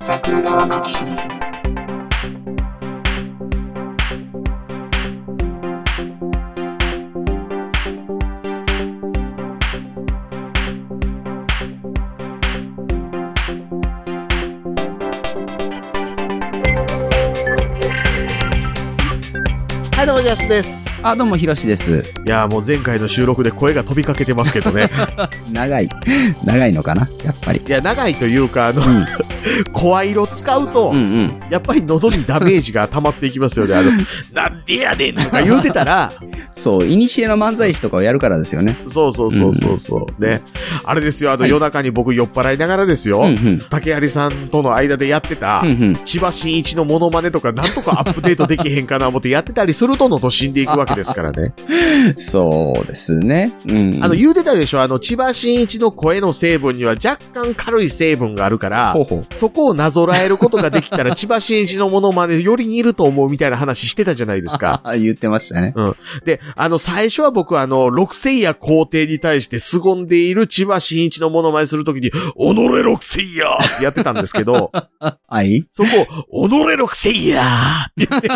桜川マキシムはい、どうも、ジャスです。あ、どうも、ひろしです。いやーもう前回の収録で声が飛びかけてますけどね。長い。長いのかな？やっぱり。いや、長いというか、あの、うん。声色使うと、うんうん。やっぱり喉にダメージが溜まっていきますよね。あの、なんでやねんとか言うてたら、そう、いにしえの漫才師とかをやるからですよね。そうそうそうそうそう。ね。あれですよ、あの、はい夜中に僕酔っ払いながらですよ、うんうん。竹槍さんとの間でやってた、うんうん。千葉真一のモノマネとかなんとかアップデートできへんかな思ってやってたりするとのと死んでいくわけですからね。そうですね。うん。あの、言うてたでしょあの、千葉真一の声の成分には若干軽い成分があるからほう、ほう。そこをなぞらえることができたら 千葉真一のモノマネより似ると思うみたいな話してたじゃないですか。あ 言ってましたね。で、あの、最初は僕はあの、六千夜皇帝に対して凄んでいる千葉真一のモノマネするときに、己六千夜ってやってたんですけど、はい。そこを、己六千夜って言って、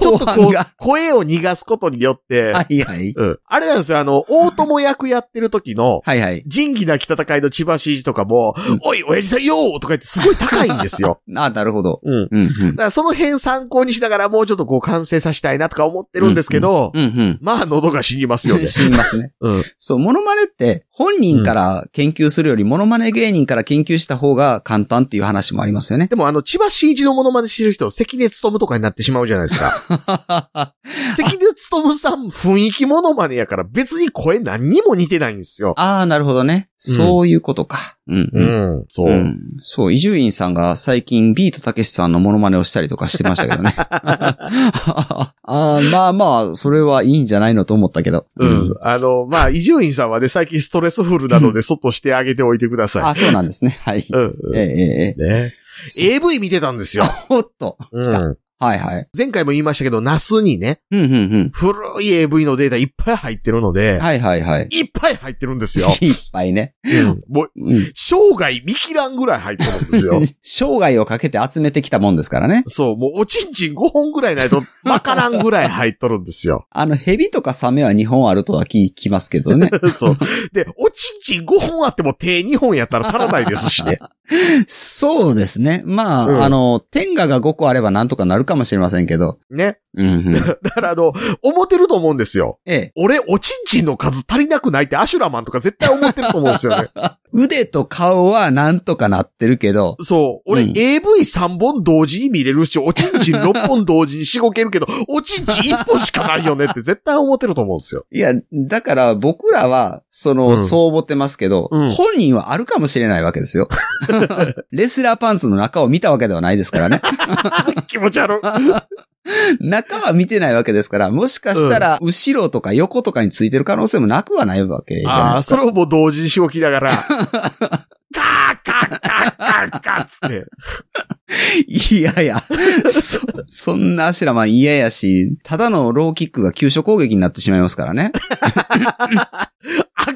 ちょっとこう声を逃がすことによって、はいはい。うん。あれなんですよ、あの、大友役やってる時の、はいはい。仁義なき戦いの千葉真一とかも、うんおい、親父さんよーとか言ってすごい高いんですよ。あ、なるほど。うん。うんうんだ。からその辺参考にしながらもうちょっとこう完成させたいなとか思ってるんですけど、うんうん。まあ喉が死にますよね。死にますね。うん。そう、モノマネって、本人から研究するより、モノマネ芸人から研究した方が簡単っていう話もありますよね。でもあの、千葉真一のモノマネしてる人、関根勤とかになってしまうじゃないですか。関根勤さん雰囲気モノマネやから別に声何にも似てないんですよ。ああ、なるほどね。そういうことか。うん。うん。ん。そう。うんそう、伊集院さんが最近ビートたけしさんのモノマネをしたりとかしてましたけどね。ああまあまあ、それはいいんじゃないのと思ったけど。うん。あの、まあ、伊集院さんはね、最近ストレスフルなので、外してあげておいてください。あ、そうなんですね。はい。うん。えええええね。そう AV 見てたんですよ。おっと。う。ん。はいはい。前回も言いましたけど、ナスにね、うんうんうん。古い AV のデータいっぱい入ってるので、はいはいはい。いっぱい入ってるんですよ。いっぱいね。うんもう、うん。生涯見切らんぐらい入ってるんですよ。生涯をかけて集めてきたもんですからね。そう、もうおちんちん5本ぐらいないと、わからんぐらい入っとるんですよ。あの、蛇とかサメは2本あるとは聞きますけどね。そう。で、おちんちん5本あっても手2本やったら足らないですしね。そうですね。まあ、うんあの、天下が5個あればなんとかなるかかもしれませんけど。ね。だからあの、思ってると思うんですよ。ええ。俺、おちんちんの数足りなくないってアシュラマンとか絶対思ってると思うんですよね。腕と顔はなんとかなってるけど、そう。俺、うん AV3 本同時に見れるし、おちんちん6本同時にしごけるけど、おちんちん1本しかないよねって絶対思ってると思うんですよ。いや、だから僕らは、その、うんそう思ってますけど、うん本人はあるかもしれないわけですよ。レスラーパンツの中を見たわけではないですからね。気持ち悪い。中は見てないわけですから、もしかしたら、後ろとか横とかについてる可能性もなくはないわけじゃないああ、ですか。それをもう同時にしごきながら、カーカーカーカーカーっつって。いやいや、そ、そんなアシュラマン嫌やし、ただのローキックが急所攻撃になってしまいますからね。あ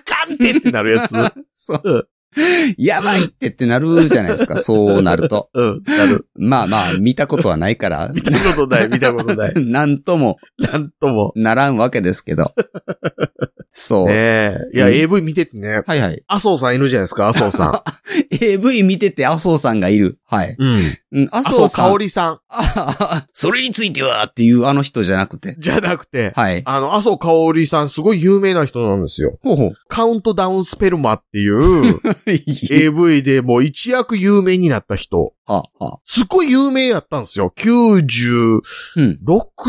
かんってってなるやつ。そう。やばいってってなるじゃないですか、そうなると。うん、なる。まあまあ、見たことはないから、見たことない、見たことない。なんともなんとも。ならんわけですけど。そう。ねえ。いや、うん AV 見ててね。はいはい。麻生さんいるじゃないですか、麻生さん。AV 見てて麻生さんがいる。はい。うん。うん、麻麻生生さん。香りさん。あそれについてはっていうあの人じゃなくて。じゃなくて、はい。あの、麻生香りさんすごい有名な人なんですよ。ほうほう。カウントダウンスペルマっていう AV でもう一躍有名になった人。は、は。すっごい有名やったんですよ。96うん。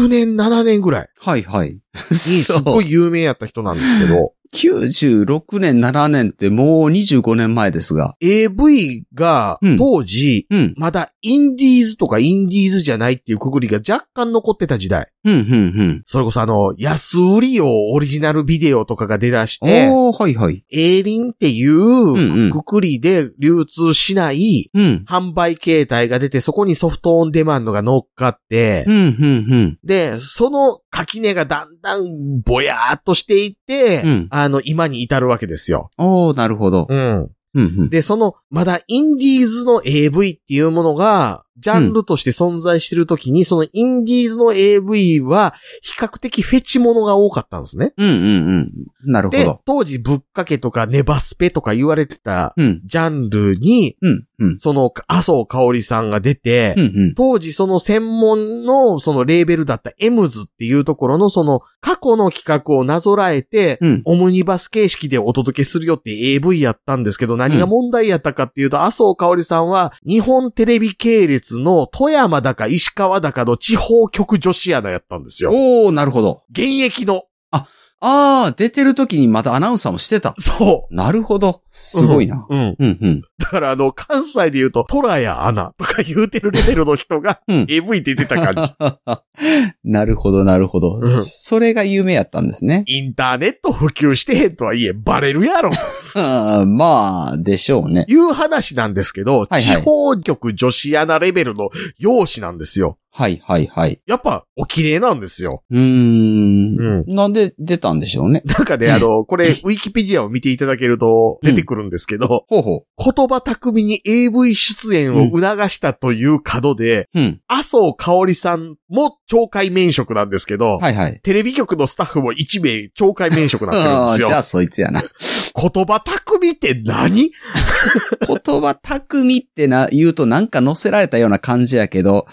年、7年ぐらいはいはい。にす。ごい有名やった人なんですけど、96年、7年ってもう25年前ですが。AV がうん当時、うん。まだインディーズとかインディーズじゃないっていうくくりが若干残ってた時代。うん、うん、それこそあの、安売り用オリジナルビデオとかが出だしうん。て、おー、はいはい。エーリンっていんうんうくくりで流通しないうん。販売形態が出て、そこにソフトオンデマンドが乗っかってう、ん、うん、で、その垣根がだんだんぼやーっとしていって、うんあの、今に至るわけですよ。うん。おー、なるほど。うん。で、その、まだインディーズの AV っていうものが、ジャンルとして存在してるときに、そのインディーズの AV は、比較的フェチものが多かったんですね。うんうんうん。なるほでど、。当時ぶっかけとかネバスペとか言われてたうん。ジャンルに、うん。うん。その、麻生香織さんが出て、うんうん。当時その専門のそのレーベルだったエムズっていうところのその過去の企画をなぞらえて、うん。オムニバス形式でお届けするよって AV やったんですけど、何が問題やったかっていうと、麻生香織さんは日本テレビ系列の富山だか石川だかの地方局女子アナやったんですよ。おー、なるほど。現役の。あー、出てる時にまたアナウンサーもしてた。そう。なるほど。すごいな。うん。うんうん。だからあの、関西で言うと、トラやアナとか言うてるレベルの人がうん AV って言ってた感じ。なるほど、なるほど。うんそれが有名やったんですね。インターネット普及してへんとはいえ、バレるやろ。まあ、でしょうね。いう話なんですけど、はいはい地方局女子アナレベルの容姿なんですよ。はい、はい、はい。やっぱ、お綺麗なんですよ。うーん。うん。なんで出たんでしょうね。なんかね、あの、これ、ウィキペディアを見ていただけると出てくるんですけど、ほうほ言葉巧みに AV 出演を促したという角で、う。うん。麻生香織さんも懲戒免職なんですけど、はい、はい。テレビ局のスタッフも1名懲戒免職になってるんあですよ。ーじゃあそいつやな。言葉巧みって何？言葉巧みってな、言うとなんか乗せられたような感じやけど、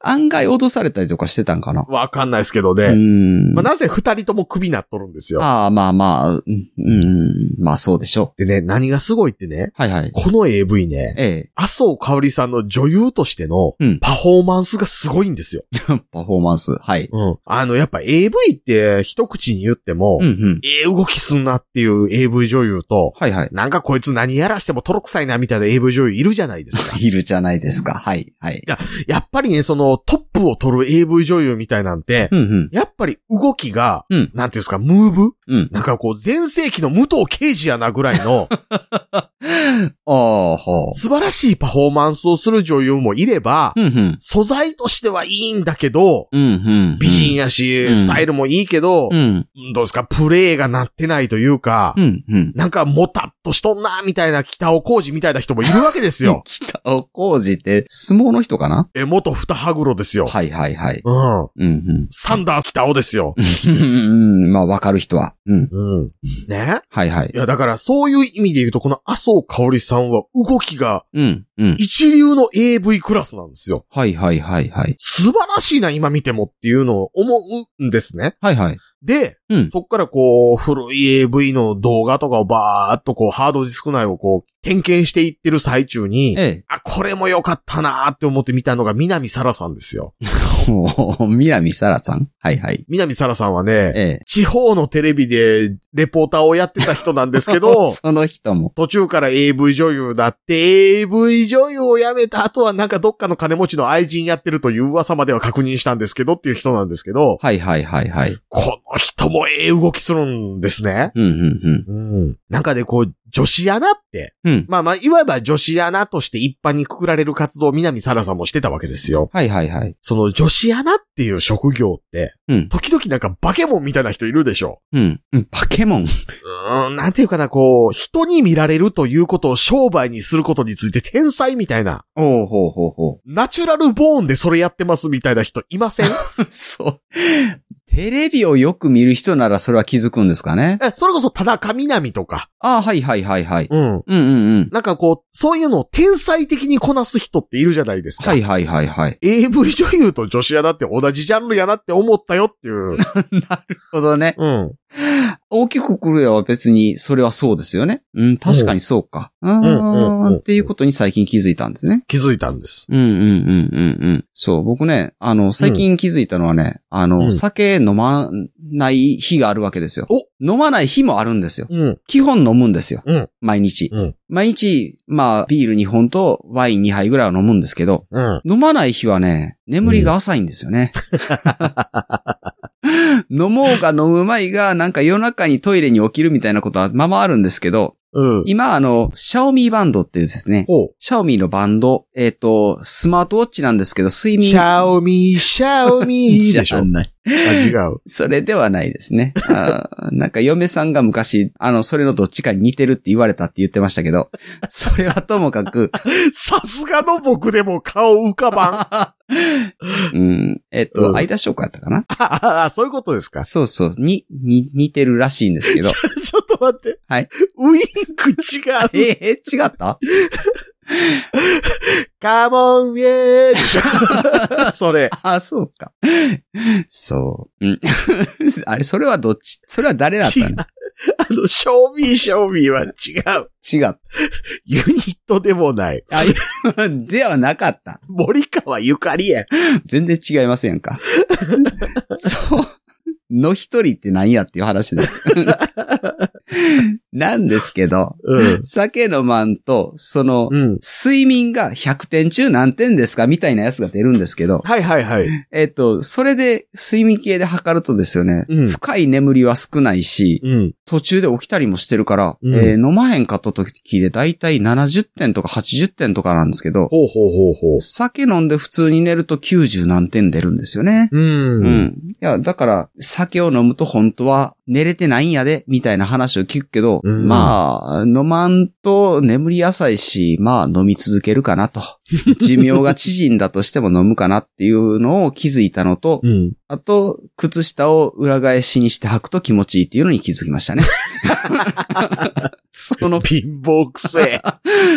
案外脅されたりとかしてたんかな。うん。わかんないですけどね。うーん。まあ、なぜ二人とも首なっとるんですよ。ああ、まあまあ、うん、うんまあそうでしょでね、何がすごいってね、う。はいはい。この AV ね、ええ。麻生香織さんの女優としてのうんパフォーマンスがすごいんですよ。パフォーマンス。はい。うん。あの、やっぱ AV って一口に言っても、うんうん。ええ動きすんなっていう AV 女優と、はいはい。なんかこいつ何やらしてもトロくさいなみたいな AV 女優いるじゃないですか。いるじゃないですか。はい。はい。やっぱりね、そのトップを取る AV 女優みたいなんて、うんうん。やっぱり動きが、うんなんていうんですか、ムーブ？うん。なんかこう、前世紀の武藤刑事やなぐらいの、ああ、は素晴らしいパフォーマンスをする女優もいれば、うんうん。素材としてはいいんだけど、うんうん。美人やし、うんスタイルもいいけど、うん。どうですか、プレイがなってないというか、うんうん。なんかもたっとしとんな、みたいな北尾浩二みたいな人もいるわけですよ。北尾浩二って相撲の人かな？え、元二羽黒ですよ。はいはいはい。うん。うんうん。サンダー北尾ですよ。うん。まあわかる人は。うん。うん。ね？はいはいい。や、だからそういう意味で言うと、この麻生香織さんは動きがうん。うん。一流の AV クラスなんですよ。はいはいはいはい。素晴らしいな、今見てもっていうのを思うんですね。はいはい。で、うんそっからこう、古い AV の動画とかをバーっとこう、ハードディスク内をこう、点検していってる最中に、ええ。あ、これも良かったなーって思って見たのが南沙羅さんですよ。南沙羅さん？はいはい。南沙羅さんはね、ええ。地方のテレビでレポーターをやってた人なんですけど、その人も。途中から AV 女優だって、AV 女優を辞めた後はなんかどっかの金持ちの愛人やってるという噂までは確認したんですけどっていう人なんですけど、はいはいはいはい。この人もええ動きするんですね。うんうんうん。なんかね、こう、女子アナって、うん。うん。まあまあ、いわば女子アナとして一般にくくられる活動を南沙羅さんもしてたわけですよ。はいはいはい。その女子アナっていう職業って、うん時々なんかバケモンみたいな人いるでしょ。うん。うん。パケモン。うーん、なんていうかな、こう、人に見られるということを商売にすることについて天才みたいな、おうほうほうほナチュラルボーンでそれやってますみたいな人いません？う。そう。テレビをよく見る人ならそれは気づくんですかね？え、それこそ田中みな実とか、ああ、はいはいはいはい。うん。うんうんうん。なんかこう、そういうのを天才的にこなす人っているじゃないですか。はいはいはいはい。AV 女優と女子アナって同じジャンルやなって思ったよっていう。なるほどね。うん。大きくくるは別にそれはそうですよね。うん、確かにそうか。うんうんっていうことに最近気づいたんですね。気づいたんです。うんうんうんうんうん。そう、僕ね、あの、最近気づいたのはね、あの、うん酒飲まない日があるわけですよ。飲まない日もあるんですよ。うん。基本飲むんですよ。うん毎日。うん毎日、まあ、ビール2本とワイン2杯ぐらいは飲むんですけど、うん。飲まない日はね、眠りが浅いんですよね。飲もうが飲む前が、なんか夜中にトイレに起きるみたいなことはまあまああるんですけど、うん。今、あの、シャオミバンドっていうですね。シャオミのバンド、えっ、と、スマートウォッチなんですけど、睡眠。シャオミー、シャオミーでしょ。違う。それではないですね。あー なんか嫁さんが昔、あの、それのどっちかに似てるって言われたって言ってましたけど、それはともかく、さすがの僕でも顔浮かばん。うん、えっ、と、うん間翔子やったかな？ああ、そういうことですか。そうそう、に、に、似てるらしいんですけど。ちょっと待って。はい。ウインク違う。えー、違った？カモンウェーでしょ。それ。あ、そうか。そう。うん。あれ、それはどっち？それは誰だったの？あの、ショーミー、ショーミーは違う。違う。ユニットでもない。あ、い ではなかった。森川ゆかりや。全然違いますやんか？そう。の一人って何やっていう話です。なんですけど、うん。酒飲まんと、その、うん。睡眠が100点中何点ですかみたいなやつが出るんですけど、はいはいはい。えっと、それで睡眠系で測るとですよね、うん深い眠りは少ないし、うん。途中で起きたりもしてるから、うんえー飲まへんかった時でだいたい70点とか80点とかなんですけど、ほうほうほうほう。酒飲んで普通に寝ると90何点出るんですよね。う。うんん。いや、だから、酒を飲むと本当は寝れてないんやで、みたいな話を聞くけど、うんまあ、飲まんと眠り浅いし、まあ飲み続けるかなと。寿命が縮んだとしても飲むかなっていうのを気づいたのと、うん。あと、靴下を裏返しにして履くと気持ちいいっていうのに気づきましたね。その、貧乏くせえ。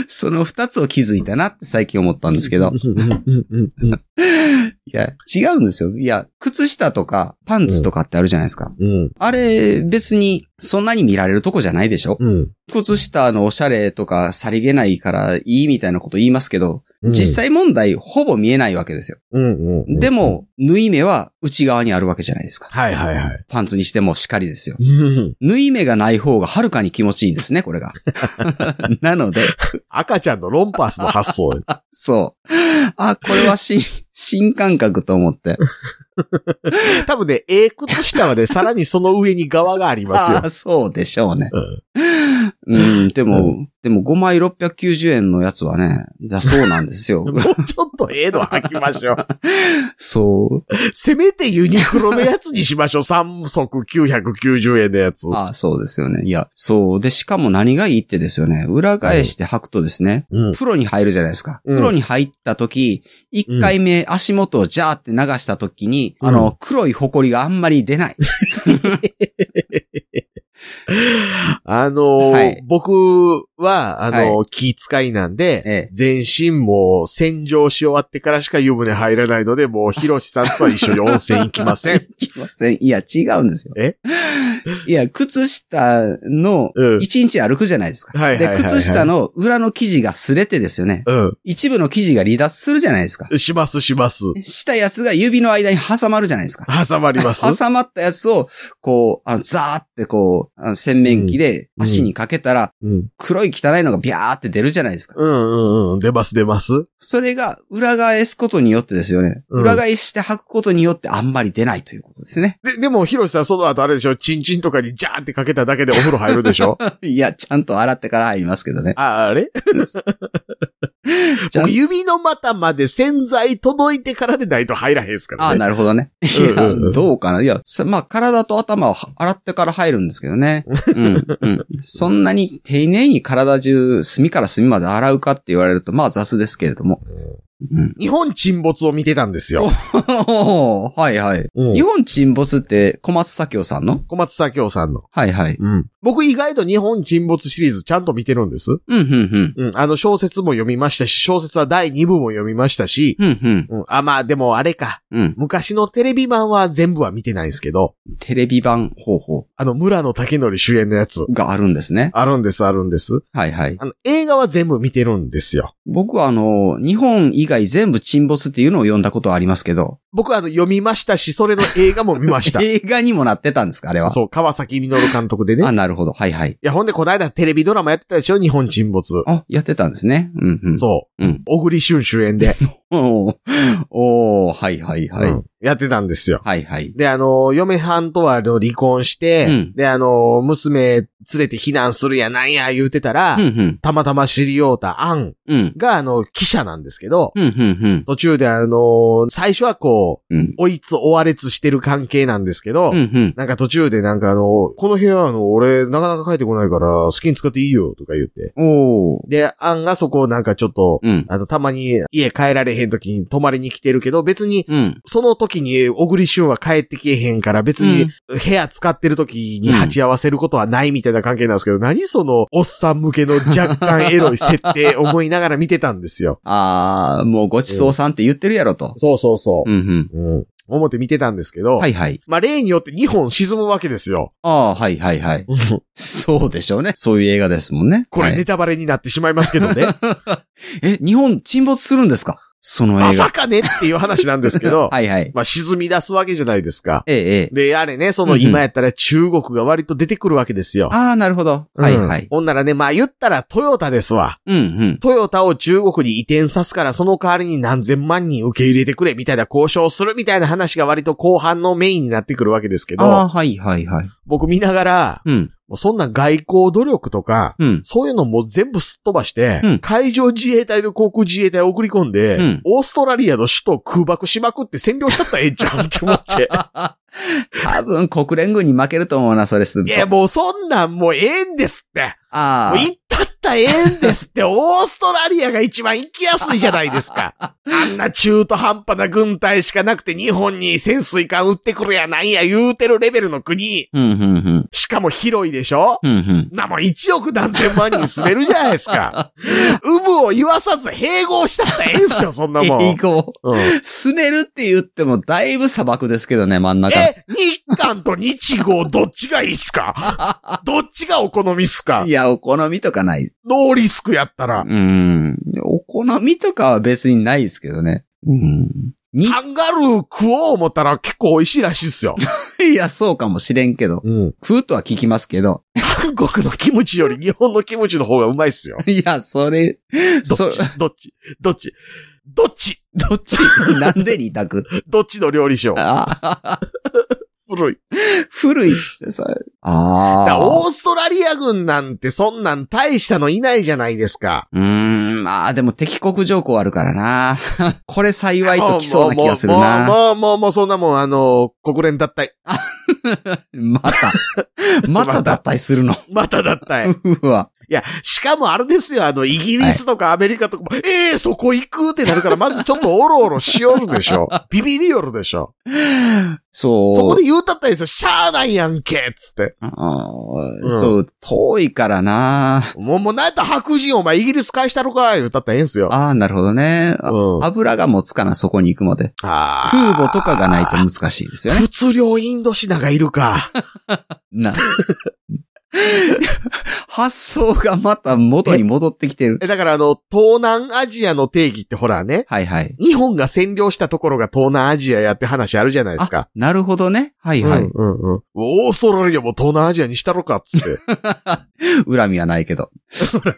その二つを気づいたなって最近思ったんですけど。いや、違うんですよ。いや、靴下とかパンツとかってあるじゃないですか。うん。あれ、別に、そんなに見られるとこじゃないでしょうん。靴下のおしゃれとかさりげないからいいみたいなこと言いますけど、うん実際問題ほぼ見えないわけですよ。うんうんうん。でも、縫い目は内側にあるわけじゃないですか。はいはいはい。パンツにしてもしっかりですよ。うん縫い目がない方がはるかに気持ちいいんですね、これが。なので、赤ちゃんのロンパースの発想。そう。あ、これは新、新感覚と思って。多分ね、ええ靴下はね、さらにその上に側がありますよあ。そうでしょうね。うんうん、でも、うでも5枚690円のやつはね、だそうなんですよ。もうちょっとええの履きましょう。そう。せめてユニクロのやつにしましょう。3足990円のやつ。あそうですよね。いや、そう。で、しかも何がいいってですよね。裏返して履くとですね、うん。風呂に入るじゃないですか。うん風呂に入った時、1回目足元をジャーって流した時に、うんあの、黒い埃があんまり出ない。あのーはい僕は、あのー気遣いなんで、ええ全身も洗浄し終わってからしか湯船入らないので、もう、ヒロシさんとは一緒に温泉行きません。いきません。いや、違うんですよ。え？いや、靴下のうん一日歩くじゃないですか。はいはいはいはいで、靴下の裏の生地が擦れてですよね。う一部の生地が離脱するじゃないですか。ん。しますします。したやつが指の間に挟まるじゃないですか。挟まります？挟まったやつを、こう、あのザーってこう、あの洗面器で足にかけたら、うん。黒い汚いのがビャーって出るじゃないですか。うんうんうん。出ます出ます。それが裏返すことによってですよね。うん裏返して履くことによってあんまり出ないということですね。で、でも、ヒロシさんその後あれでしょ？チンチンとかにジャーンってかけただけでお風呂入るでしょ？いや、ちゃんと洗ってから入りますけどね。あ、あれ？ちゃん僕指の股まで洗剤届いてからでないと入らへんすからあね。なるほどね。いうんうんうんや、どうかな？いや、さまあ、体と頭を洗ってから入るんですけどね。うん、うん。そんなに丁寧に体中、隅から隅まで洗うかって言われると、まあ雑ですけれども。うん。日本沈没を見てたんですよ。はいはい。うん日本沈没って小松左京さんの？小松左京さんの。はいはい。うん。僕意外と日本沈没シリーズちゃんと見てるんです。うん、うん、うん。うん。あの小説も読みましたし、小説は第2部も読みましたし、うん、うん。うん。あ、まあでもあれか。うん。昔のテレビ版は全部は見てないんですけど、テレビ版方法あの村野武則主演のやつ。があるんですね。あるんです、あるんです。はいはい。あの、映画は全部見てるんですよ。僕はあの、日本以外全部沈没っていうのを読んだことはありますけど、僕はあの、読みましたし、それの映画も見ました。映画にもなってたんですかあれは？そう、川崎実監督でね。あ、いなるほど。はいはい。や、ほんで、この間テレビドラマやってたでしょ日本沈没。あ、やってたんですね。うんうん。そう。うん。小栗旬主演で、おーおーはいはいはい。うんやってたんですよ。はいはい。で、あの、嫁はんとは離婚して、うんで、あの、娘連れて避難するやなんや言うてたら、うんうん。たまたま知り合うたアンうん。が、あの、記者なんですけど、うんうん途中であの、最初はこう、うん。うん。おいつ追われつしてる関係なんですけど、うんうん。なんか途中でなんかあの、この部屋あの、俺なかなか帰ってこないから好きに使っていいよとか言って。で、アンがそこをなんかちょっと、うん。あの、たまに家帰られへん時に泊まりに来てるけど、別に、うん。その時に小栗旬は帰ってけえへんから、別に部屋使ってる時に鉢合わせることはないみたいな関係なんですけど、何そのおっさん向けの若干エロい設定思いながら見てたんですよ。あー、もうごちそうさんって言ってるやろと。そうそうそうんうん。うん。思って見てたんですけど、はいはい。まあ例によって2本沈むわけですよ。ああ、はいはいはい。そうでしょうね。そういう映画ですもんね。これはいネタバレになってしまいますけどね。え、日本沈没するんですか？そのま映画。さかねっていう話なんですけど、はいはい。まあ沈み出すわけじゃないですか。ええ、ええ。で、あれね、その今やったら中国が割と出てくるわけですよ。ああ、なるほど。はいはいうん。ほんならね、まあ言ったらトヨタですわ。うんうん。トヨタを中国に移転さすから、その代わりに何千万人受け入れてくれ、みたいな交渉をするみたいな話が割と後半のメインになってくるわけですけああ、ど、はいはいはい。僕見ながら、うん。もうそんな外交努力とか、うん。そういうのも全部すっ飛ばして、うん海上自衛隊と航空自衛隊を送り込んで、うんオーストラリアの首都を空爆しまくって占領しちゃったらええんちゃうんって思って。多分国連軍に負けると思うな、それすると。いや、もうそんなんもうええんですって。ああ。もう行ったったらええんですって。オーストラリアが一番行きやすいじゃないですか。あんな中途半端な軍隊しかなくて日本に潜水艦撃ってくるやなんや言うてるレベルの国。うん、うん、うん。しかも広いでしょ？うん、うん。なもん1億何千万人住めるじゃないですか。有無を言わさず併合したったらええんすよ、そんなもん。英語。うん住めるって言ってもだいぶ砂漠ですけどね、真ん中。え、日韓と日豪どっちがいいっすか？どっちがお好みっすか？いや、お好みとかない。ノーリスクやったら。うん。お好みとかは別にないですけどね。うん。に、カンガルー食おう思ったら結構美味しいらしいっすよ。いや、そうかもしれんけど。うん。食うとは聞きますけど。韓国のキムチより日本のキムチの方がうまいっすよ。いや、それ、そどっ、ち？どっち？どっち？どっち？どっち？なんで二択？どっちの料理賞ああ、古い。古いってさ。ああ。オーストラリア軍なんてそんなん大したのいないじゃないですか。うーん、まあでも敵国条項あるからな。これ幸いときそうな気がするもう、な。もう、もう、もう、そんなもん、あの、国連脱退。また、また脱退するの。また脱退。うわ。いや、しかもあれですよ、あの、イギリスとかアメリカとかも、ええそこ行くってなるから、まずちょっとオロオロしよるでしょ。ビビりよるでしょ。そう。そこで言うたったですよ、しゃーないやんけつって。あーうんそう、遠いからな。もう、もう、なんやったら白人お前イギリス返したろか言うたったらええんすよ。ああ、なるほどね。あうん油が持つかな、そこに行くまで。あー空母とかがないと難しいですよね。物量インドシナがいるか。な。発想がまた元に戻ってきてる。え、だからあの、東南アジアの定義ってほらね、はいはい。日本が占領したところが東南アジアやって話あるじゃないですかあ。なるほどね。はいはい。うんうんうん。オーストラリアも東南アジアにしたろかっつって。恨みはないけど。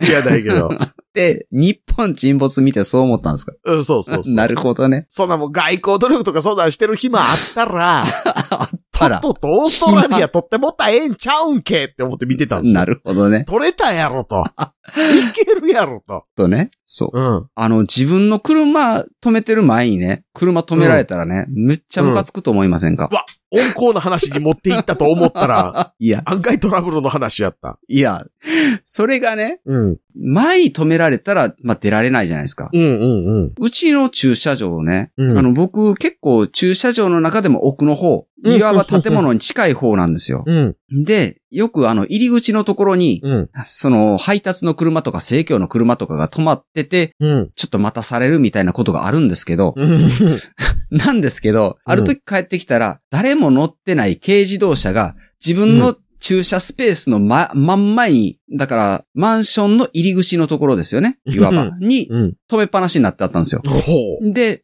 いや、ないけど。で、日本沈没見てそう思ったんですか？うん、そうそうそう。なるほどね。そんなもん外交努力とかそんなんしてる暇あったら、あらとっととオーストラリア取ってもったらええんちゃうんけって思って見てたんですよ。なるほどね。取れたやろと。いけるやろと。とね。そう。うん。あの、自分の車止めてる前にね、車止められたらね、めっちゃムカつくと思いませんか、温厚な話に持っていったと思ったら、いや、案外トラブルの話やった。いや、それがね、うん。前に止められたら、まあ、出られないじゃないですか。うんうんうん。うちの駐車場ね、うんあの、僕結構駐車場の中でも奥の方、うんいわば建物に近い方なんですよ。うん。で、よくあの、入り口のところに、うん。その、配達の車とか生協の車とかが止まってて、うん。ちょっと待たされるみたいなことがあるんですけど、うん。なんですけど、ある時帰ってきたら、誰も乗ってない軽自動車が、自分の駐車スペースのま、真ん前に、だから、マンションの入り口のところですよね。いわば。に、うん。止めっぱなしになってあったんですよ。で、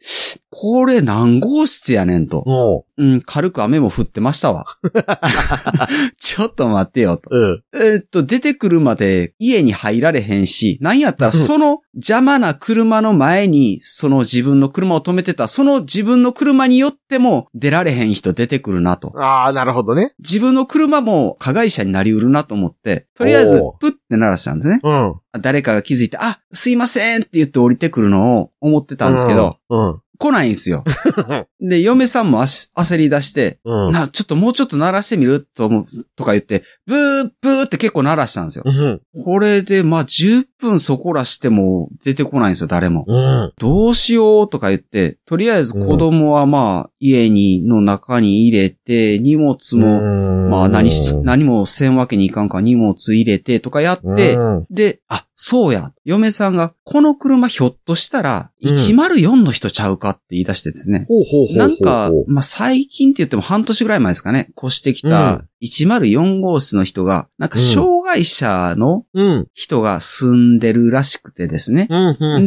これ何号室やねんと。もうん、軽く雨も降ってましたわ。ちょっと待ってよと。う。うん。えーっと、出てくるまで家に入られへんし、なんやったらその邪魔な車の前に、その自分の車を止めてた、その自分の車によっても出られへん人出てくるなと。ああ、なるほどね。自分の車も加害者になりうるなと思って、とりあえずプッて鳴らしたんですね。うん。誰かが気づいて、あ、すいませんって言って降りてくるのを思ってたんですけど、うん。来ないんですよ。で、嫁さんも焦り出して、うん。な、ちょっともうちょっと鳴らしてみる？と思う、とか言って、ブーブーって結構鳴らしたんですよ。うん。これで、まあ、10分そこらしても出てこないんですよ、誰も。うん。どうしようとか言って、とりあえず子供はまあ、家に、の中に入れて、荷物も、まあ、何し、何もせんわけにいかんから荷物入れてとかやって、うんで、あ、そうや。嫁さんが、この車ひょっとしたら、うん104の人ちゃうかって言い出してですね。ほうほうほうほう。なんか、まあ、最近って言っても半年ぐらい前ですかね。越してきた104号室の人が、なんか障害者のうん。人が住んでるらしくてですね。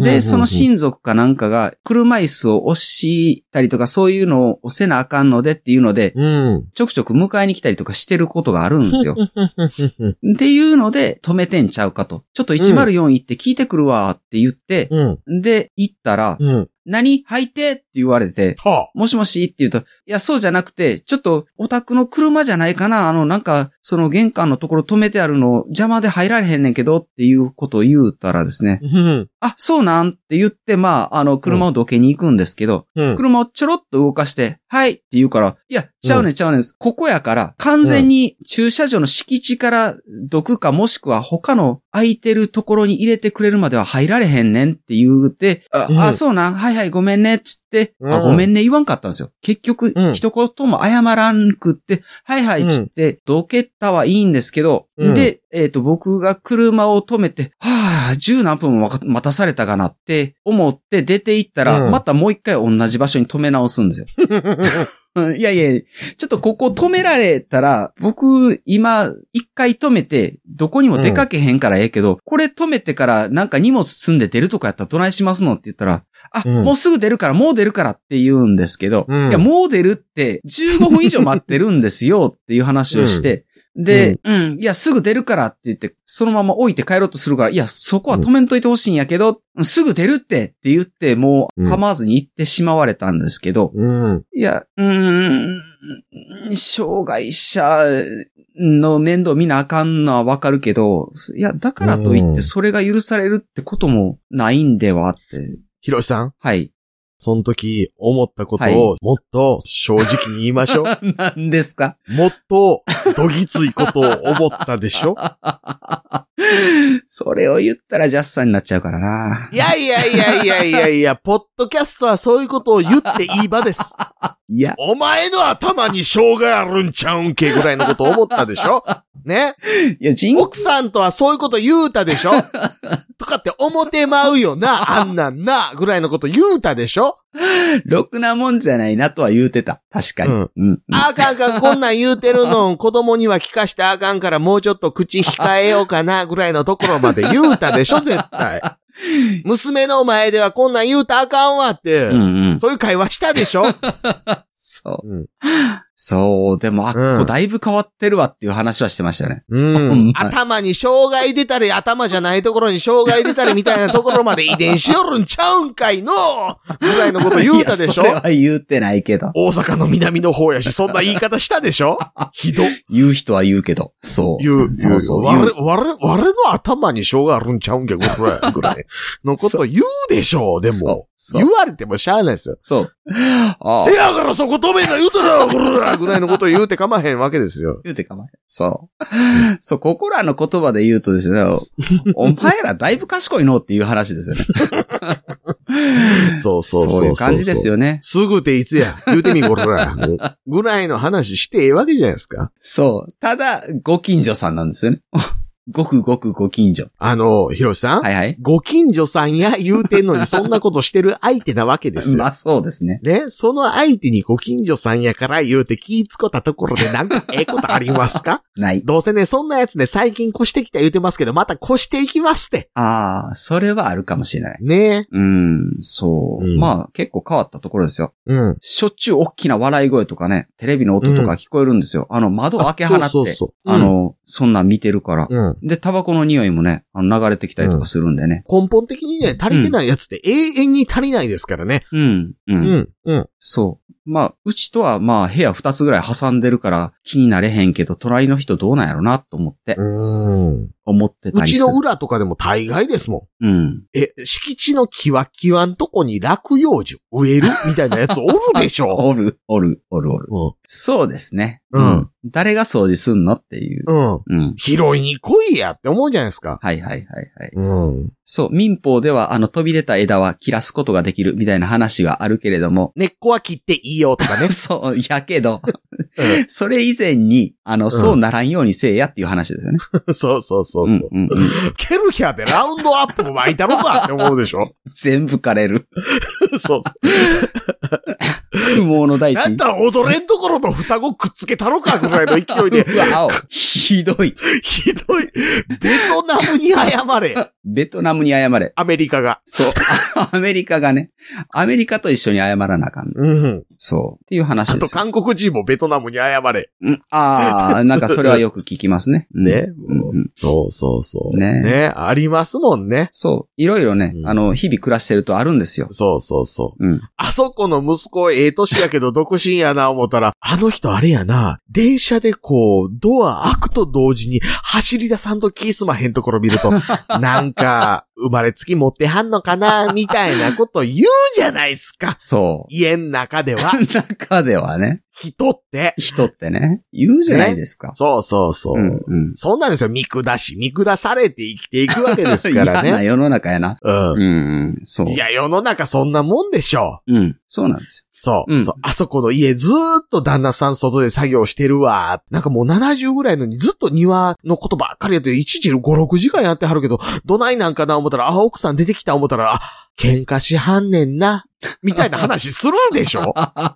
で、その親族かなんかが車椅子を押したりとかそういうのを押せなあかんのでっていうので、うん。ちょくちょく迎えに来たりとかしてることがあるんですよ。うん。っていうので止めてんちゃうかと。ちょっと104行って聞いてくるわって言って、うん。で、行ったら、うん。何入ってって言われて、はもしもしって言うと、いや、そうじゃなくて、ちょっとお宅の車じゃないかな。あの、なんか、その玄関のところ止めてあるの邪魔で入られへんねんけどっていうことを言うたらですね、うん。あ、そうなんって言って、まあ、あの、車をどけに行くんですけど、うん。車をちょろっと動かして、はいって言うから、いや、ちゃうねんちゃうねん。ここやから、完全に駐車場の敷地からどくかもしくは他の空いてるところに入れてくれるまでは入られへんねんって言うて、あ、うんあそうなんはいはいごめんねっつって、あ、うん。ごめんね言わんかったんですよ。結局、うん。一言も謝らんくって、はいはいっつって、どけたはいいんですけど、うん。で、えっ、と、僕が車を止めて、はぁ、十何分も待たされたかなって思って出て行ったら、うん。またもう一回同じ場所に止め直すんですよ。う んいやいや、ちょっとここ止められたら、僕、今、一回止めて、どこにも出かけへんからええけど、これ止めてからなんか荷物積んで出るとかやったらどないしますのって言ったら、あ、うん。もうすぐ出るから、もう出るからって言うんですけど、うん。いや、もう出るって15分以上待ってるんですよっていう話をして、で、うん、いや、すぐ出るからって言って、そのまま置いて帰ろうとするから、いや、そこは止めんといてほしいんやけど、うんすぐ出るってって言って、もう構わずに行ってしまわれたんですけど、うん。いや、うーん、障害者の面倒見なあかんのはわかるけど、いや、だからといってそれが許されるってこともないんではって。ひろしさん、はい。その時思ったことはいをもっと正直に言いましょう。何ですか？もっとどぎついことを思ったでしょ？それを言ったらジャスさんになっちゃうからな。いやいやいやいやいやいや、ポッドキャストはそういうことを言っていい場です。いや、お前の頭に障害あるんちゃうんけぐらいのこと思ったでしょ？ねいや、人奥さんとはそういうこと言うたでしょ？とかって思ってまうよな、あんなんな、ぐらいのこと言うたでしょ？ろくなもんじゃないなとは言うてた。確かに。うんうん。あかんあかん、こんなん言うてるの子供には聞かしてあかんからもうちょっと口控えようかな、ぐらいのところまで言うたでしょ、絶対。娘の前ではこんなん言うたらあかんわって、うんうん。そういう会話したでしょ？そう。うん。そう、でも、あっうんこだいぶ変わってるわっていう話はしてましたよね。うん。頭に障害出たり、頭じゃないところに障害出たりみたいなところまで遺伝しよるんちゃうんかいのぐらいのこと言うたでしょ？いやそれは言うてないけど。大阪の南の方やし、そんな言い方したでしょ？ひど。言う人は言うけど。そう。言う、そうそう。我言う々、我々我々の頭に障害あるんちゃうんけ、ぐらい、ぐらいのこと言うでしょう、でそうも。そう言われてもしゃあないですよ。そう。ああせ。やからそこ止めんな言うたら、ぐらいぐらいのこと言うてかまへんわけですよ。言うてかまえ。そう。そう、ここらの言葉で言うとですね、お前らだいぶ賢いのっていう話ですよね。そうそうそうそういう感じですよ。よね。すぐていつや、言うてみ、こら。ぐらいの話してええわけじゃないですか。そう。ただ、ご近所さんなんですよね。ごくごくご近所。あの、ひろしさん、はいはい。ご近所さんや言うてんのにそんなことしてる相手なわけですよ。まあそうですね。ね、その相手にご近所さんやから言うて気ぃつこたところでなんかええことありますか？ない。どうせね、そんなやつね、最近越してきた言うてますけど、また越していきますって。ああ、それはあるかもしれない。ねうん、そう。うんまあ結構変わったところですよ。うん。しょっちゅう大きな笑い声とかね、テレビの音とか聞こえるんですよ。あの窓開け放って、あそうそうそうの、そんなん見てるから。うん。で、タバコの匂いもね、あの流れてきたりとかするんでね。根本的にね、足りてないやつって永遠に足りないですからね。うん、う、うんん。うん。そう。まあ、うちとはまあ部屋二つぐらい挟んでるから気になれへんけど、隣の人どうなんやろなと思って、うん。思ってたうちりする。の裏とかでも大概ですもん。うん。え、敷地のキワキワんとこに落葉樹植えるみたいなやつおるでしょ？おる、おる、おる、おる。うそうですね。うん誰が掃除すんのっていう。ん。うん。うん。拾いに来いやって思うじゃないですか。はいはいはいはい。うん。そう、民法ではあの飛び出た枝は切らすことができるみたいな話があるけれども、根っこは切っていいよとかね。そう、やけど、うんそれ以前に、あの、そうならんようにせえやっていう話ですよね。そうそうそうそう。うんうんうんケルヒャーでラウンドアップも巻いたろかって思うでしょ？全部枯れる。そう。不毛の大地。なんだら踊れんところと双子くっつけたろかぐらいの勢いで、うわ、青ひどい。ひどい。ベトナムに謝れ。ベトナムに謝れ。アメリカが。そう。アメリカがね、アメリカと一緒に謝らなあかん。うん。そう。っていう話あとですよ。韓国人もベトナムに謝れ。うんああ、なんかそれはよく聞きますね。う んね。うんうんそうそうそう。ねね。ありますもんね。そう。いろいろね、うんあの、日々暮らしてるとあるんですよ。そうそうそう。うん。あそこの息子ええ年やけど独身やな思ったら、あの人あれやな、電車でこう、ドア開くと同時に走り出さんと気すまへんところ見ると、なんか、生まれつき持ってはんのかな、みたいなこと言うじゃないですか。そ家ん中では、う。中ではね、人って。人ってね、言うじゃないですか。そうそうそう。うんうん。そうなんですよ。見下し、見下されて生きていくわけですからね。嫌な世の中やな。ううんうん。そう。ん。いや、世の中そんなもんでしょう。うん。そうなんですそう、うんそう。あそこの家ずーっと旦那さん外で作業してるわ。なんかもう70ぐらいのにずっと庭のことばっかりやって、1日5、6時間やってはるけど、どないなんかな思ったら、あ、奥さん出てきた思ったら、あ、喧嘩しはんねんな。みたいな話するでしょ？よ。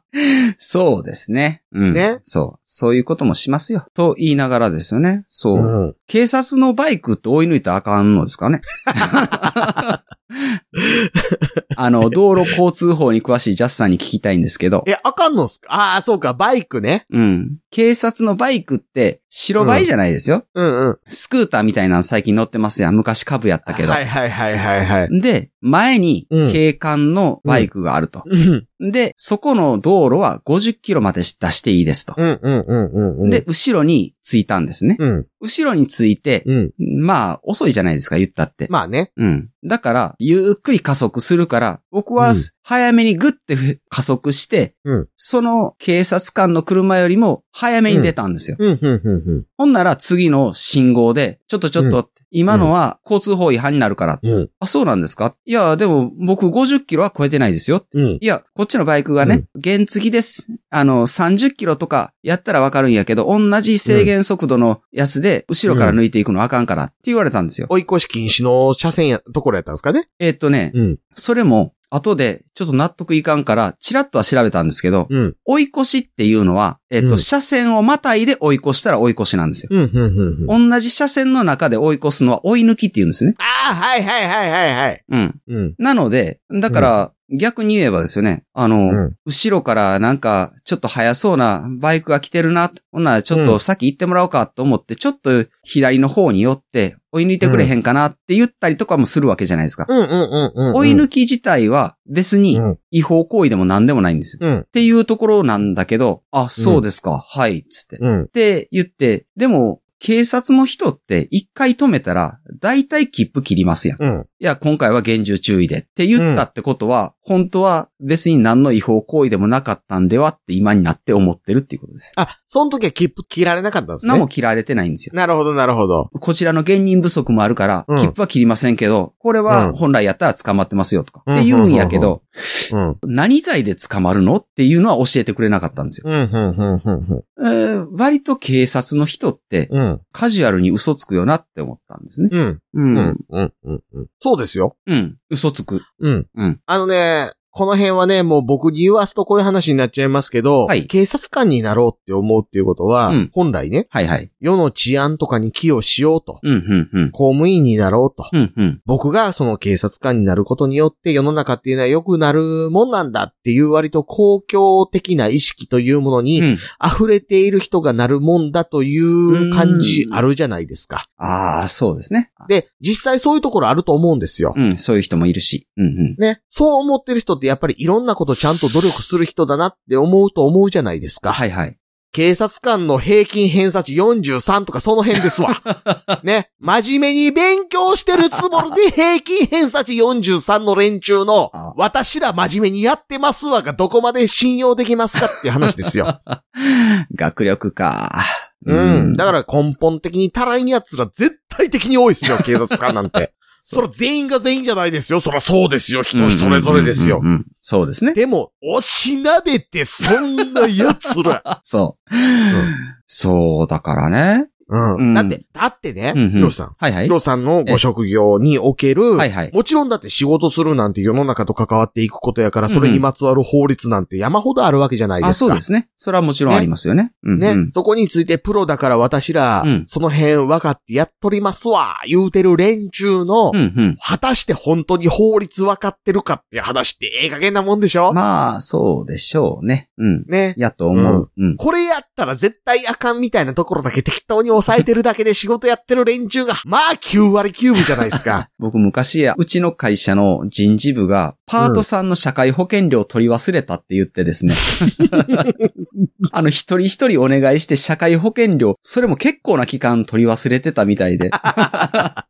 そうですね。うん。ね？そう。そういうこともしますよ。と言いながらですよね。そう。うん。警察のバイクって追い抜いたらあかんのですかね あの、道路交通法に詳しいジャスさんに聞きたいんですけど。え、あかんのっすか？ああ、そうか、バイクね。うん。警察のバイクって白バイじゃないですよ。うんうん。スクーターみたいなの最近乗ってますやん。昔株やったけど。はいはいはいはいはい。で、前にうん警官のバイクがあると。うんで、そこの道路は50キロまで出していいですと。うんうんうんうんうん。で、、後ろについたんですね。うん。後ろについて、うん。まあ、遅いじゃないですか、言ったって。まあね。うん。だから、ゆっくり加速するから、僕はうん早めにグッてふ加速して、うんその警察官の車よりも早めに出たんですよ。うん、うん、うん、うん。ほんなら次の信号で、ちょっとちょっと、今のは交通法違反になるから。うん。あ、そうなんですか？いや、でも僕50キロは超えてないですよ。うん。いや、こっちのバイクがね、原付です。あの、30キロとかやったらわかるんやけど、同じ制限速度のやつで、後ろから抜いていくのあかんからって言われたんですよ。追い越し禁止の車線や、ところやったんですかね？えーっとね、うん。それも、後で、ちょっと納得いかんから、チラッとは調べたんですけど、うん。追い越しっていうのは、えーっと、うん車線をまたいで追い越したら追い越しなんですよ。うん、うん、うん。同じ車線の中で追い越すのは追い抜きって言うんですね。ああ、はいはいはいはいはい。うん。うん。なので、だから、逆に言えばですよね、あの、うん。後ろからなんか、ちょっと速そうなバイクが来てるな。ほんならちょっと先行ってもらおうかと思って、ちょっと左の方に寄って、追い抜いてくれへんかなって言ったりとかもするわけじゃないですか。うん、うん、うん、うん。追い抜き自体は別にうん。違法行為でも何でもないんですよ。うん。っていうところなんだけど、あ、そうですか、はい、つって。っうん。て言って、でも、警察の人って一回止めたら、大体切符切りますやん。いうん。や、今回は厳重注意でって言ったってことは、本当は別に何の違法行為でもなかったんではって今になって思ってるっていうことです。あ、その時は切符切られなかったんですね？何も切られてないんですよ。なるほど、なるほど。こちらの現人不足もあるからうん、切符は切りませんけど、これうんは本来やったら捕まってますよとか。って言うんやけど、うん。何罪で捕まるのっていうのは教えてくれなかったんですよ。うん、うん、うん、うん、えー割と警察の人ってうん。カジュアルに嘘つくよなって思ったんですね。うん。う。うんん。うん。うん。うん。そうですよ。うん。嘘つく。うん。うん。あのね、この辺はね、もう僕に言わすとこういう話になっちゃいますけど、はい警察官になろうって思うっていうことは、うん本来ね、はいはい。世の治安とかに寄与しようと、うん、うん、うん。公務員になろうと、うん、うん。僕がその警察官になることによって世の中っていうのは良くなるもんなんだっていう割と公共的な意識というものにうん。溢れている人がなるもんだという感じあるじゃないですか。ああ、そうですね。で、実際そういうところあると思うんですよ。うん、そういう人もいるし。うん、うん。ね。そう思ってる人ってやっぱりいろんなことちゃんと努力する人だなって思うと思うじゃないですか。はいはい。警察官の平均偏差値43とかその辺ですわ。ね。真面目に勉強してるつもりで平均偏差値43の連中のあ、私ら真面目にやってますわがどこまで信用できますかっていう話ですよ。学力か。うん。だから根本的に足らん奴ら絶対的に多いですよ、警察官なんて。それ全員が全員じゃないですよ。そらそうですよ。人それぞれですようん。うんうんうんそうですね。でも、おしなべてそんな奴ら。そう。そう、だからね。うんうんだって、だってね、うんうんヒロシさん。はいはいヒ。ロさんのご職業における、はいはい。もちろんだって仕事するなんて世の中と関わっていくことやから、それにまつわる法律なんて山ほどあるわけじゃないですか。あ、そうですね。それはもちろんありますよね。うんね、うんそこについてプロだから私ら、うんその辺分かってやっとりますわ、言うてる連中の、うんうん。果たして本当に法律分かってるかって話ってええ加減なもんでしょ、まあ、そうでしょうね。うん。ね。やと思う。うん。これやったら絶対あかんみたいなところだけ適当に抑えてるだけで仕事やってる連中が、まあ9割9分じゃないですか。僕昔や、うちの会社の人事部が、パートさんの社会保険料取り忘れたって言ってですね。あの、一人一人お願いして社会保険料、それも結構な期間取り忘れてたみたいで。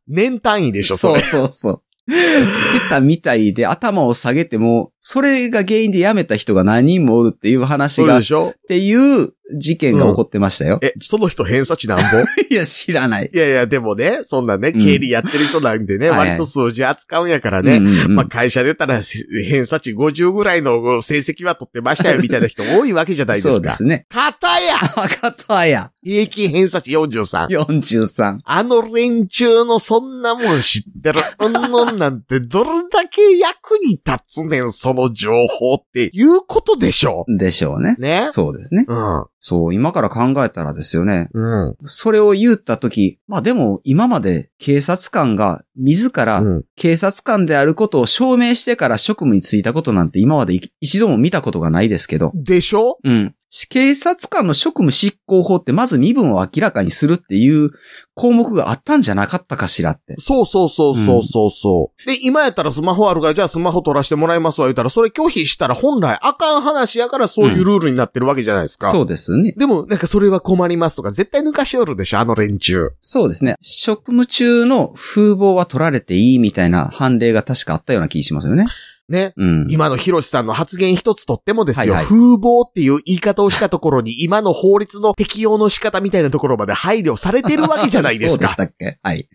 年単位でしょ、そそうれ。そうそう。出たみたいで頭を下げても、それが原因で辞めた人が何人もおるっていう話が、っていう事件が起こってましたよ。え、その人偏差値なんぼ？いや、知らない。いやいや、でもね、そんなね、うん経理やってる人なんでね、はいはい割と数字扱うんやからね。うんうんうんまあ会社で言ったら、偏差値50ぐらいの成績は取ってましたよ、みたいな人多いわけじゃないですか。そうですね。片や 赤田や、平均偏差値43。43。あの連中のそんなもん知ってる、うんのんなんてどれだけ役に立つねん、その情報っていうことでしょでしょうね。ね。そうですね。うん。そう、今から考えたらですよね。うん。それを言ったとき、まあでも今まで警察官が自らうん。警察官であることを証明してから職務に就いたことなんて今まで一度も見たことがないですけど。でしょ？うん。警察官の職務執行法ってまず身分を明らかにするっていう項目があったんじゃなかったかしらって。そうそうそうそうそうそう。で、今やったらスマホあるから、じゃあスマホ取らせてもらいますわ言ったら、それ拒否したら本来あかん話やからそういうルールになってるわけじゃないですか。そうですね。でも、なんかそれは困りますとか、絶対抜かしおるでしょ、あの連中。そうですね。職務中の風貌は取られていいみたいな判例が確かあったような気しますよね。ね。うん。今のヒロシさんの発言一つとってもですよ、はいはい風貌っていう言い方をしたところに、今の法律の適用の仕方みたいなところまで配慮されてるわけじゃないですか。そうでしたっけ？はい。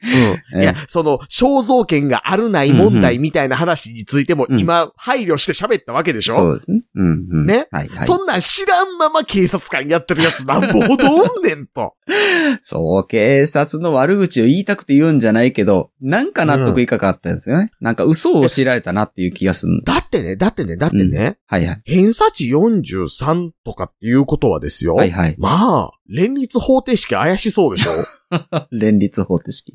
うん。いや、その、肖像権があるない問題みたいな話についても、うん今、配慮して喋ったわけでしょ、そうですね。うん、うん。ねはい、はい。そんなん知らんまま警察官やってるやつなんぼほどおんねんと。そう、警察の悪口を言いたくて言うんじゃないけど、なんか納得いかなかったんですよね。なんか嘘を知られたなっていう気がする。だってね、だってね、だってね、はいはい。偏差値43とかっていうことはですよ。はいはい。まあ、連立方程式怪しそうでしょ？連立方程式。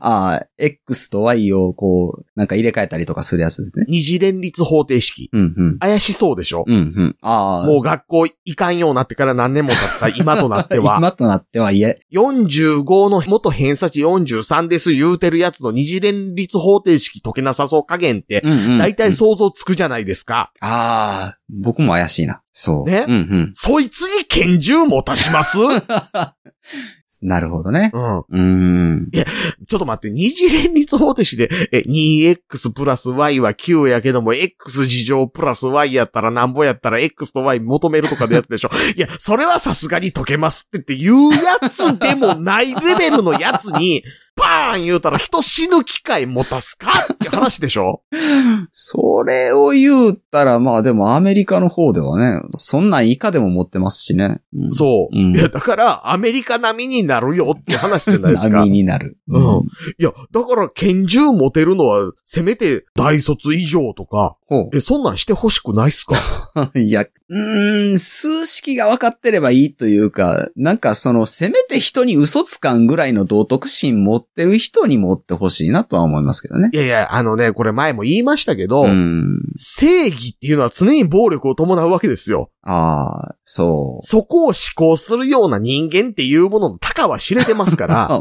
ああ、X と Y をこう、なんか入れ替えたりとかするやつですね。二次連立方程式。うんうん。怪しそうでしょ、うんうん。ああ。もう学校行かんようになってから何年も経った今となっては。今となってはいえ。45の元偏差値43です言うてるやつの二次連立方程式解けなさそう加減って、うんうん。大体想像つくじゃないですか。ああ、僕も怪しいな。そう。ねうんうん。そいつに拳銃持たします？なるほどね。うん。うーん。ちょっと待って、二次連立方程式で、え、2x プラス y は9やけども、x 事乗プラス y やったらなんぼやったら x と y 求めるとかのやつでしょ。いや、それはさすがに解けますってって言うやつでもないレベルのやつに、バーン言うたら人死ぬ機会持たすかって話でしょ それを言うたら、まあでもアメリカの方ではね、そんなん以下でも持ってますしね。うんそう。うんいや、だから、アメリカ並みになるよって話じゃないですか。波になる。うん。いや、だから拳銃持てるのは、せめて大卒以上とか、ほえ、そんなんしてほしくないっすか？う。いや、うーん、数式が分かってればいいというか、なんかその、せめて人に嘘つかんぐらいの道徳心持ってる人に持ってほしいなとは思いますけどね。いやいや、あのね、これ前も言いましたけど、うん。正義っていうのは常に暴力を伴うわけですよ。ああ、そう。そこを思考するような人間っていうものの高は知れてますかあ、ら。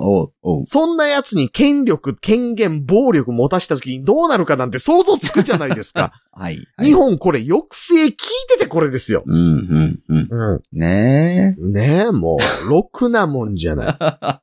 そんな奴に権力、権限、暴力持たした時にどうなるかなんて想像つくじゃないですか。はい。はい日本これ抑制聞いててこれですよ。うん、うん、うん。うねえ。ん。ねえ、もう、ろくなもんじゃな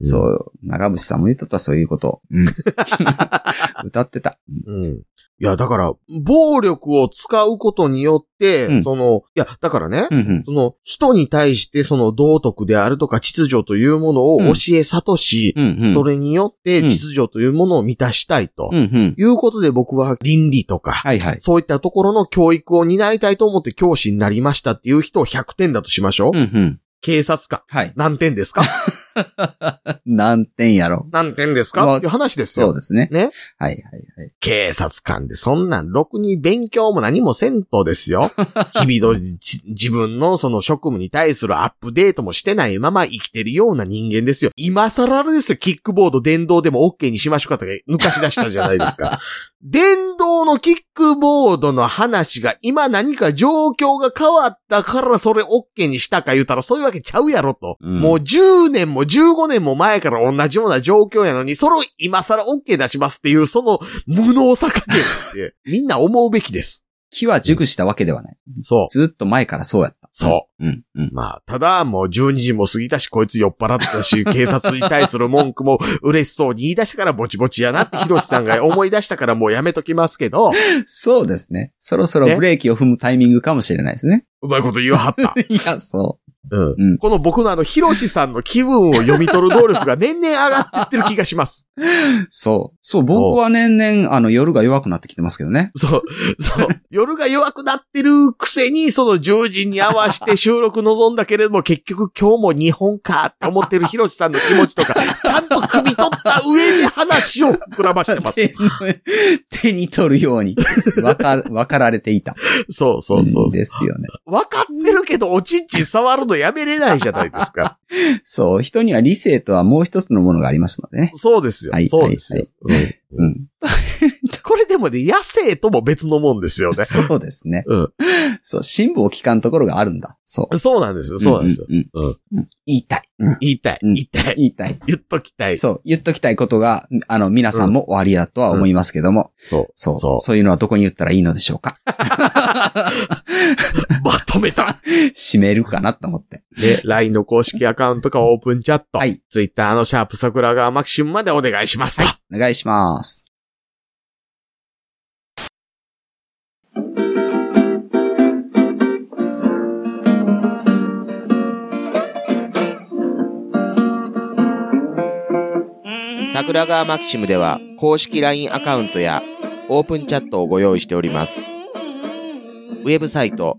い。そう、長渕さんも言っとった、そういうこと。うん。歌ってた。うん。いや、だから、暴力を使うことによって、うんその、いや、だからね、うん、うん。その、人に対してその道徳であるとか秩序というものをうん教え悟し、うん、うん。それによってうん秩序というものを満たしたいと。うん、うん。いうことで僕は倫理とか、はい、はい。そういったところの教育を担いたいと思って教師になりましたっていう人を100点だとしましょう。うん、うん。警察官。はい。何点ですか？何点やろ？何点ですまあかっていう話ですよ。そうですね。ね？はい、はい、はい。警察官でそんなんろくに勉強も何もせんとですよ。日々のじ自分のその職務に対するアップデートもしてないまま生きてるような人間ですよ。今更あれですよ。キックボード、電動でも OK にしましょうかとか抜かし出したじゃないですか。電動のキックボードの話が今何か状況が変わったからそれ OK にしたか言うたらそういうわけちゃうやろと。うんもう10年も15年も前から同じような状況やのに、それを今更 OK 出しますっていうその無能さ加減って みんな思うべきです。木は熟したわけではない。そう。ずっと前からそうやった。。そううん、うん。まあ、ただ、もう12時も過ぎたし、こいつ酔っ払ったし、警察に対する文句も嬉しそうに言い出したからぼちぼちやなって、ヒロシさんが思い出したからもうやめときますけど、そうですね。そろそろブレーキを踏むタイミングかもしれないですね。うまいこと言わはった。いや、そうんうんこの僕のあの、ヒロシさんの気分を読み取る能力が年々上がっていってる気がします。う。そう。そう、僕は年々、あの、夜が弱くなってきてますけどね。そう、そう。夜が弱くなってるくせに、その10時に合わせて収録望んだけれども、結局今日も日本かって思ってるヒロシさんの気持ちとか、ちゃんと汲み取った上で話を膨らましてます。手 手に取るように、わか、わかられていた。そうそうそう。ですよね。分かってるけど、おちんちん触るのやめれないじゃないですか。そう、人には理性とはもう一つのものがありますのでね。そうですよ。はいそうですよ、うんうん。これでもね、野生とも別のもんですよね。そうですね。うん。そう、辛抱を聞かんところがあるんだ。そう。そうなんですよ。そうなんですよ。うん。うん。うん言いたい。うん言いたい。うん言いたい。言いたい。言っときたい。そう、言っときたいことが、あの、皆さんもおありだとは思いますけども、そう。そう、そそうういうのはどこに言ったらいいのでしょうか。まとめた。締めるかなと思って。で、LINE の公式アカウントかオープンチャット。はい。Twitter のシャープ桜川マキシムまでお願いしますと。お願いします。桜川マキシムでは公式 LINE アカウントやオープンチャットをご用意しております。ウェブサイト